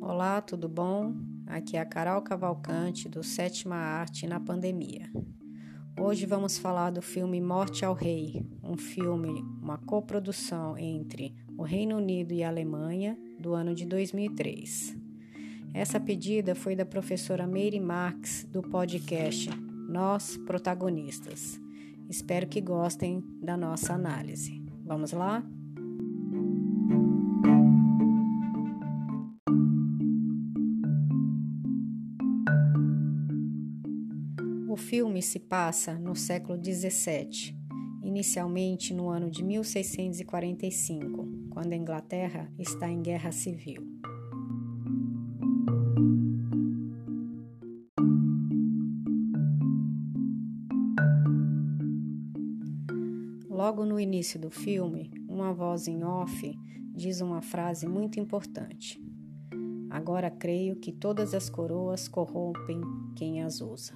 Olá, tudo bom? Aqui é a Carol Cavalcante do Sétima Arte na Pandemia. Hoje vamos falar do filme Morte ao Rei, um filme, uma coprodução entre o Reino Unido e a Alemanha do ano de 2003. Essa pedida foi da professora Mary Marx do podcast Nós Protagonistas. Espero que gostem da nossa análise. Vamos lá? filme se passa no século 17, inicialmente no ano de 1645, quando a Inglaterra está em guerra civil. Logo no início do filme, uma voz em off diz uma frase muito importante. Agora creio que todas as coroas corrompem quem as usa.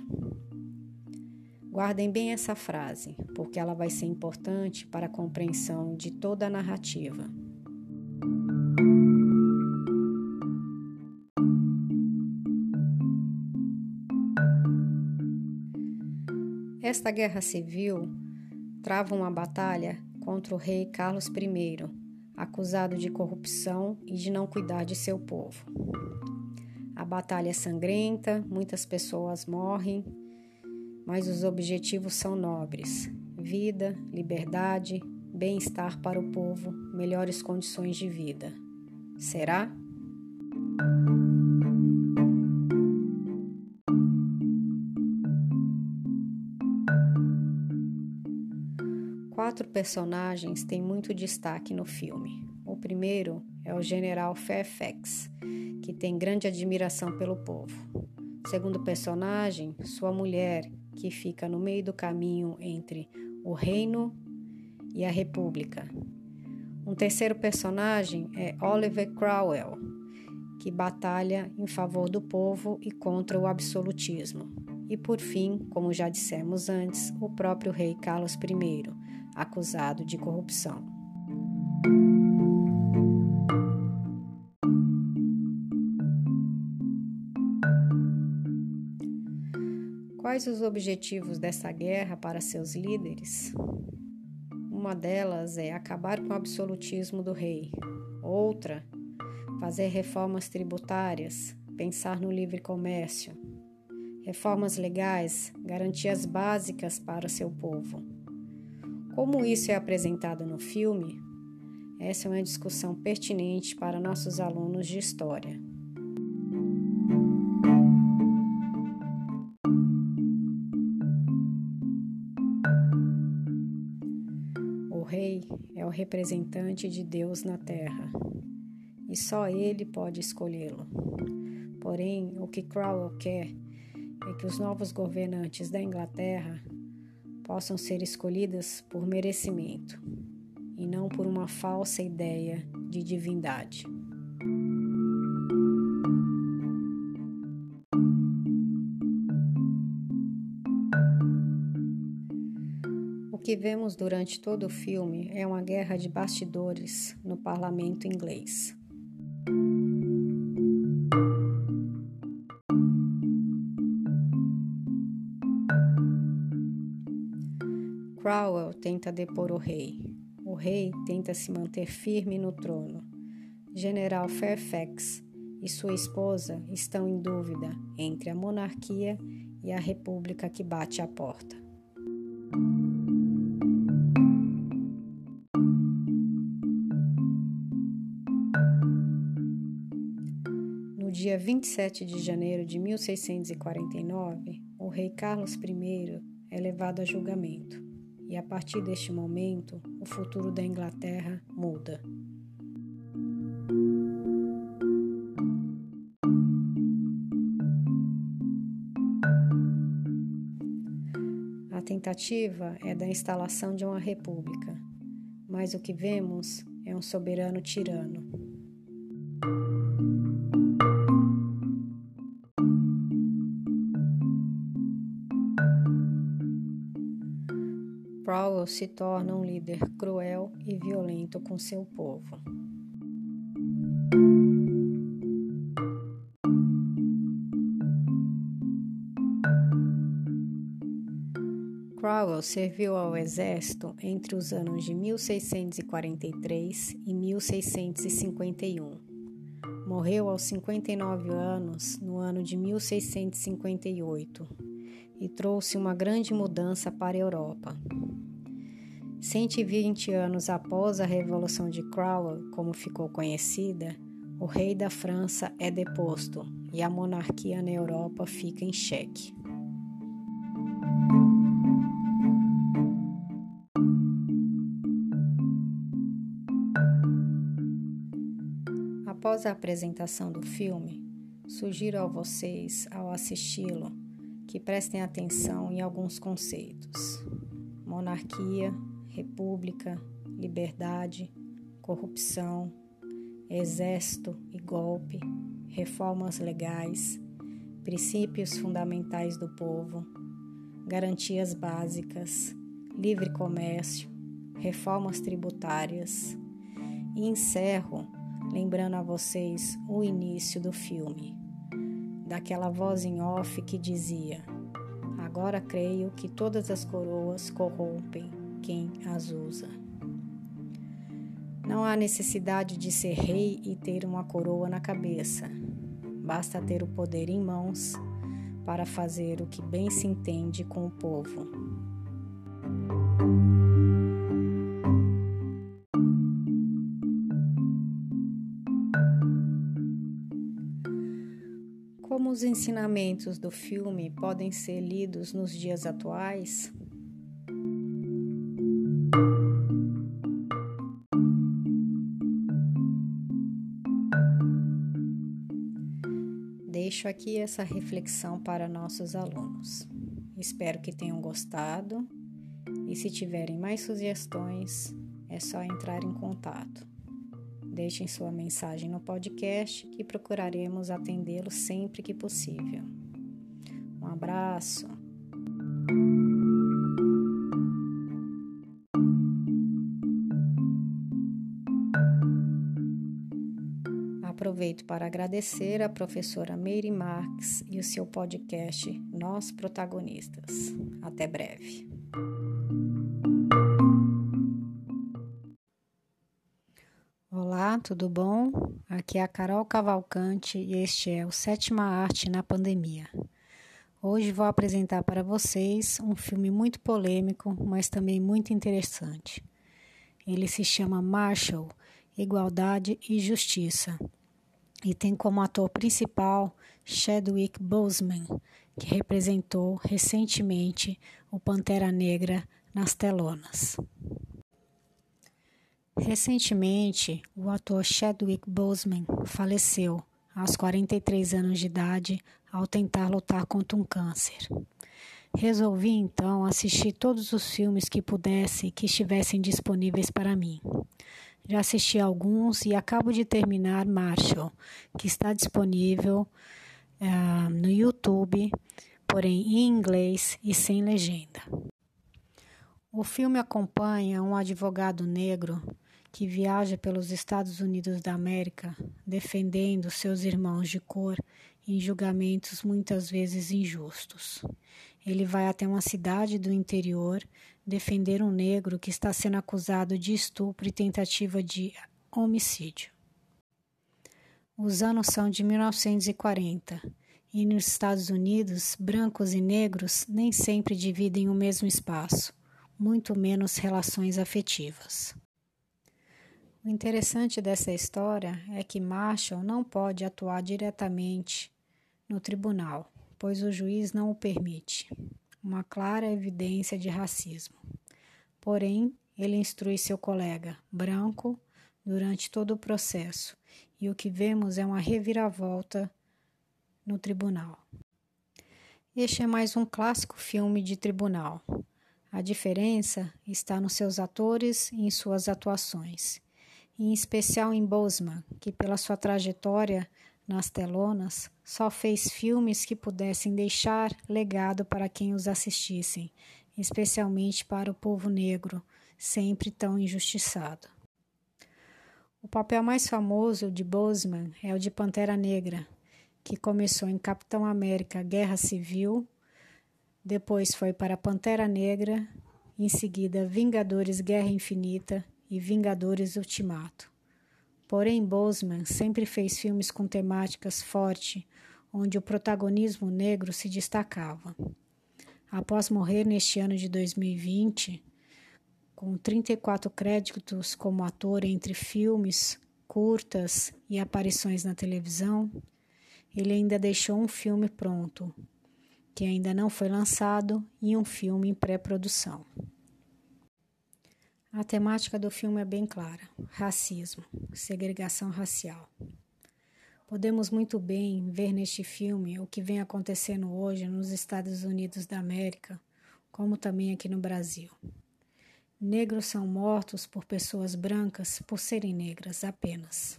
Guardem bem essa frase, porque ela vai ser importante para a compreensão de toda a narrativa. Esta guerra civil trava uma batalha contra o rei Carlos I, acusado de corrupção e de não cuidar de seu povo. A batalha é sangrenta, muitas pessoas morrem mas os objetivos são nobres: vida, liberdade, bem-estar para o povo, melhores condições de vida. Será? Quatro personagens têm muito destaque no filme. O primeiro é o General Fairfax, que tem grande admiração pelo povo. O segundo personagem, sua mulher, que fica no meio do caminho entre o reino e a república. Um terceiro personagem é Oliver Cromwell, que batalha em favor do povo e contra o absolutismo. E por fim, como já dissemos antes, o próprio rei Carlos I, acusado de corrupção. Quais os objetivos dessa guerra para seus líderes? Uma delas é acabar com o absolutismo do rei. Outra, fazer reformas tributárias, pensar no livre comércio, reformas legais, garantias básicas para seu povo. Como isso é apresentado no filme? Essa é uma discussão pertinente para nossos alunos de história. rei é o representante de Deus na terra e só ele pode escolhê-lo. Porém, o que Cromwell quer é que os novos governantes da Inglaterra possam ser escolhidos por merecimento e não por uma falsa ideia de divindade. que vemos durante todo o filme é uma guerra de bastidores no parlamento inglês. Cromwell tenta depor o rei. O rei tenta se manter firme no trono. General Fairfax e sua esposa estão em dúvida entre a monarquia e a república que bate à porta. dia 27 de janeiro de 1649, o rei Carlos I é levado a julgamento, e a partir deste momento, o futuro da Inglaterra muda. A tentativa é da instalação de uma república, mas o que vemos é um soberano tirano. Se torna um líder cruel e violento com seu povo. Crowell serviu ao exército entre os anos de 1643 e 1651. Morreu aos 59 anos no ano de 1658 e trouxe uma grande mudança para a Europa. 120 anos após a Revolução de Cromwell, como ficou conhecida, o rei da França é deposto e a monarquia na Europa fica em xeque. Após a apresentação do filme, sugiro a vocês, ao assisti-lo, que prestem atenção em alguns conceitos: monarquia, república, liberdade, corrupção, exército e golpe, reformas legais, princípios fundamentais do povo, garantias básicas, livre comércio, reformas tributárias. E encerro lembrando a vocês o início do filme, daquela voz em off que dizia: Agora creio que todas as coroas corrompem quem as usa. Não há necessidade de ser rei e ter uma coroa na cabeça. Basta ter o poder em mãos para fazer o que bem se entende com o povo. Como os ensinamentos do filme podem ser lidos nos dias atuais? Deixo aqui essa reflexão para nossos alunos. Espero que tenham gostado e se tiverem mais sugestões, é só entrar em contato. Deixem sua mensagem no podcast que procuraremos atendê-lo sempre que possível. Um abraço. Aproveito para agradecer a professora Meire Marques e o seu podcast Nós Protagonistas. Até breve. Olá, tudo bom? Aqui é a Carol Cavalcante e este é o Sétima Arte na Pandemia. Hoje vou apresentar para vocês um filme muito polêmico, mas também muito interessante. Ele se chama Marshall Igualdade e Justiça e tem como ator principal Chadwick Boseman, que representou recentemente o Pantera Negra nas telonas. Recentemente, o ator Chadwick Boseman faleceu aos 43 anos de idade ao tentar lutar contra um câncer. Resolvi então assistir todos os filmes que pudesse que estivessem disponíveis para mim. Já assisti alguns e acabo de terminar Marshall, que está disponível uh, no YouTube, porém em inglês e sem legenda. O filme acompanha um advogado negro que viaja pelos Estados Unidos da América defendendo seus irmãos de cor em julgamentos muitas vezes injustos. Ele vai até uma cidade do interior defender um negro que está sendo acusado de estupro e tentativa de homicídio. Os anos são de 1940 e nos Estados Unidos, brancos e negros nem sempre dividem o mesmo espaço, muito menos relações afetivas. O interessante dessa história é que Marshall não pode atuar diretamente no tribunal, pois o juiz não o permite. Uma clara evidência de racismo. Porém, ele instrui seu colega, branco, durante todo o processo, e o que vemos é uma reviravolta no tribunal. Este é mais um clássico filme de tribunal. A diferença está nos seus atores e em suas atuações em especial em Boseman, que pela sua trajetória nas telonas só fez filmes que pudessem deixar legado para quem os assistissem, especialmente para o povo negro, sempre tão injustiçado. O papel mais famoso de Boseman é o de Pantera Negra, que começou em Capitão América Guerra Civil, depois foi para Pantera Negra, em seguida Vingadores Guerra Infinita e Vingadores Ultimato. Porém, Boseman sempre fez filmes com temáticas fortes, onde o protagonismo negro se destacava. Após morrer neste ano de 2020, com 34 créditos como ator entre filmes, curtas e aparições na televisão, ele ainda deixou um filme pronto, que ainda não foi lançado, e um filme em pré-produção. A temática do filme é bem clara: racismo, segregação racial. Podemos muito bem ver neste filme o que vem acontecendo hoje nos Estados Unidos da América, como também aqui no Brasil. Negros são mortos por pessoas brancas por serem negras apenas.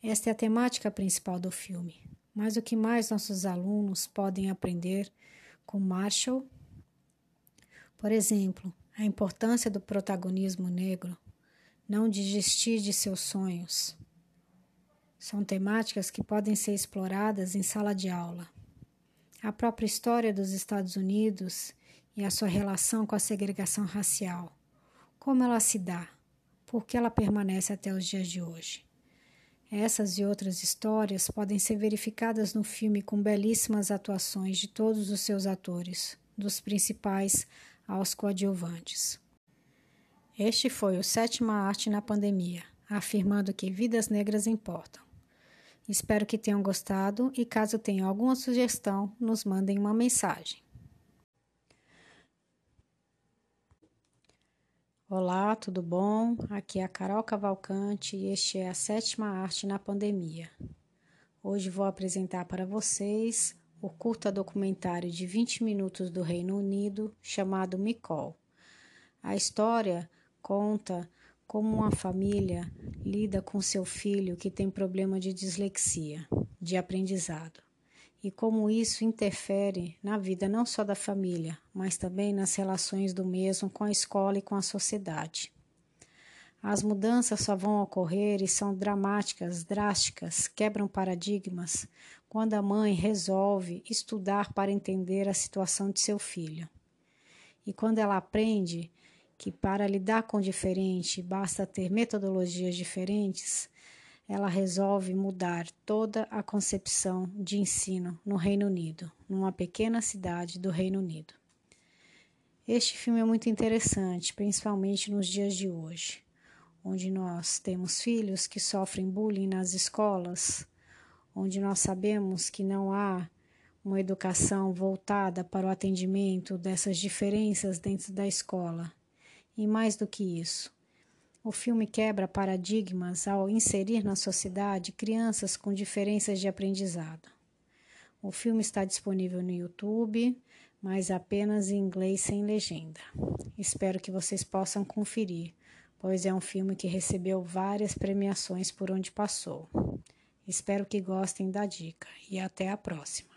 Esta é a temática principal do filme. Mas o que mais nossos alunos podem aprender com Marshall? Por exemplo, a importância do protagonismo negro, não desistir de seus sonhos, são temáticas que podem ser exploradas em sala de aula. A própria história dos Estados Unidos e a sua relação com a segregação racial. Como ela se dá? Por que ela permanece até os dias de hoje? Essas e outras histórias podem ser verificadas no filme com belíssimas atuações de todos os seus atores, dos principais aos coadjuvantes. Este foi o Sétima Arte na Pandemia, afirmando que vidas negras importam. Espero que tenham gostado e caso tenham alguma sugestão, nos mandem uma mensagem. Olá, tudo bom? Aqui é a Carol Cavalcante e este é a sétima arte na pandemia. Hoje vou apresentar para vocês o curta documentário de 20 minutos do Reino Unido chamado Micol. A história conta como uma família lida com seu filho que tem problema de dislexia, de aprendizado, e como isso interfere na vida não só da família, mas também nas relações do mesmo com a escola e com a sociedade. As mudanças só vão ocorrer e são dramáticas, drásticas, quebram paradigmas quando a mãe resolve estudar para entender a situação de seu filho. E quando ela aprende que para lidar com o diferente basta ter metodologias diferentes, ela resolve mudar toda a concepção de ensino no Reino Unido, numa pequena cidade do Reino Unido. Este filme é muito interessante, principalmente nos dias de hoje, onde nós temos filhos que sofrem bullying nas escolas, onde nós sabemos que não há uma educação voltada para o atendimento dessas diferenças dentro da escola e mais do que isso, o filme quebra paradigmas ao inserir na sociedade crianças com diferenças de aprendizado. O filme está disponível no YouTube, mas apenas em inglês sem legenda. Espero que vocês possam conferir, pois é um filme que recebeu várias premiações por onde passou. Espero que gostem da dica e até a próxima.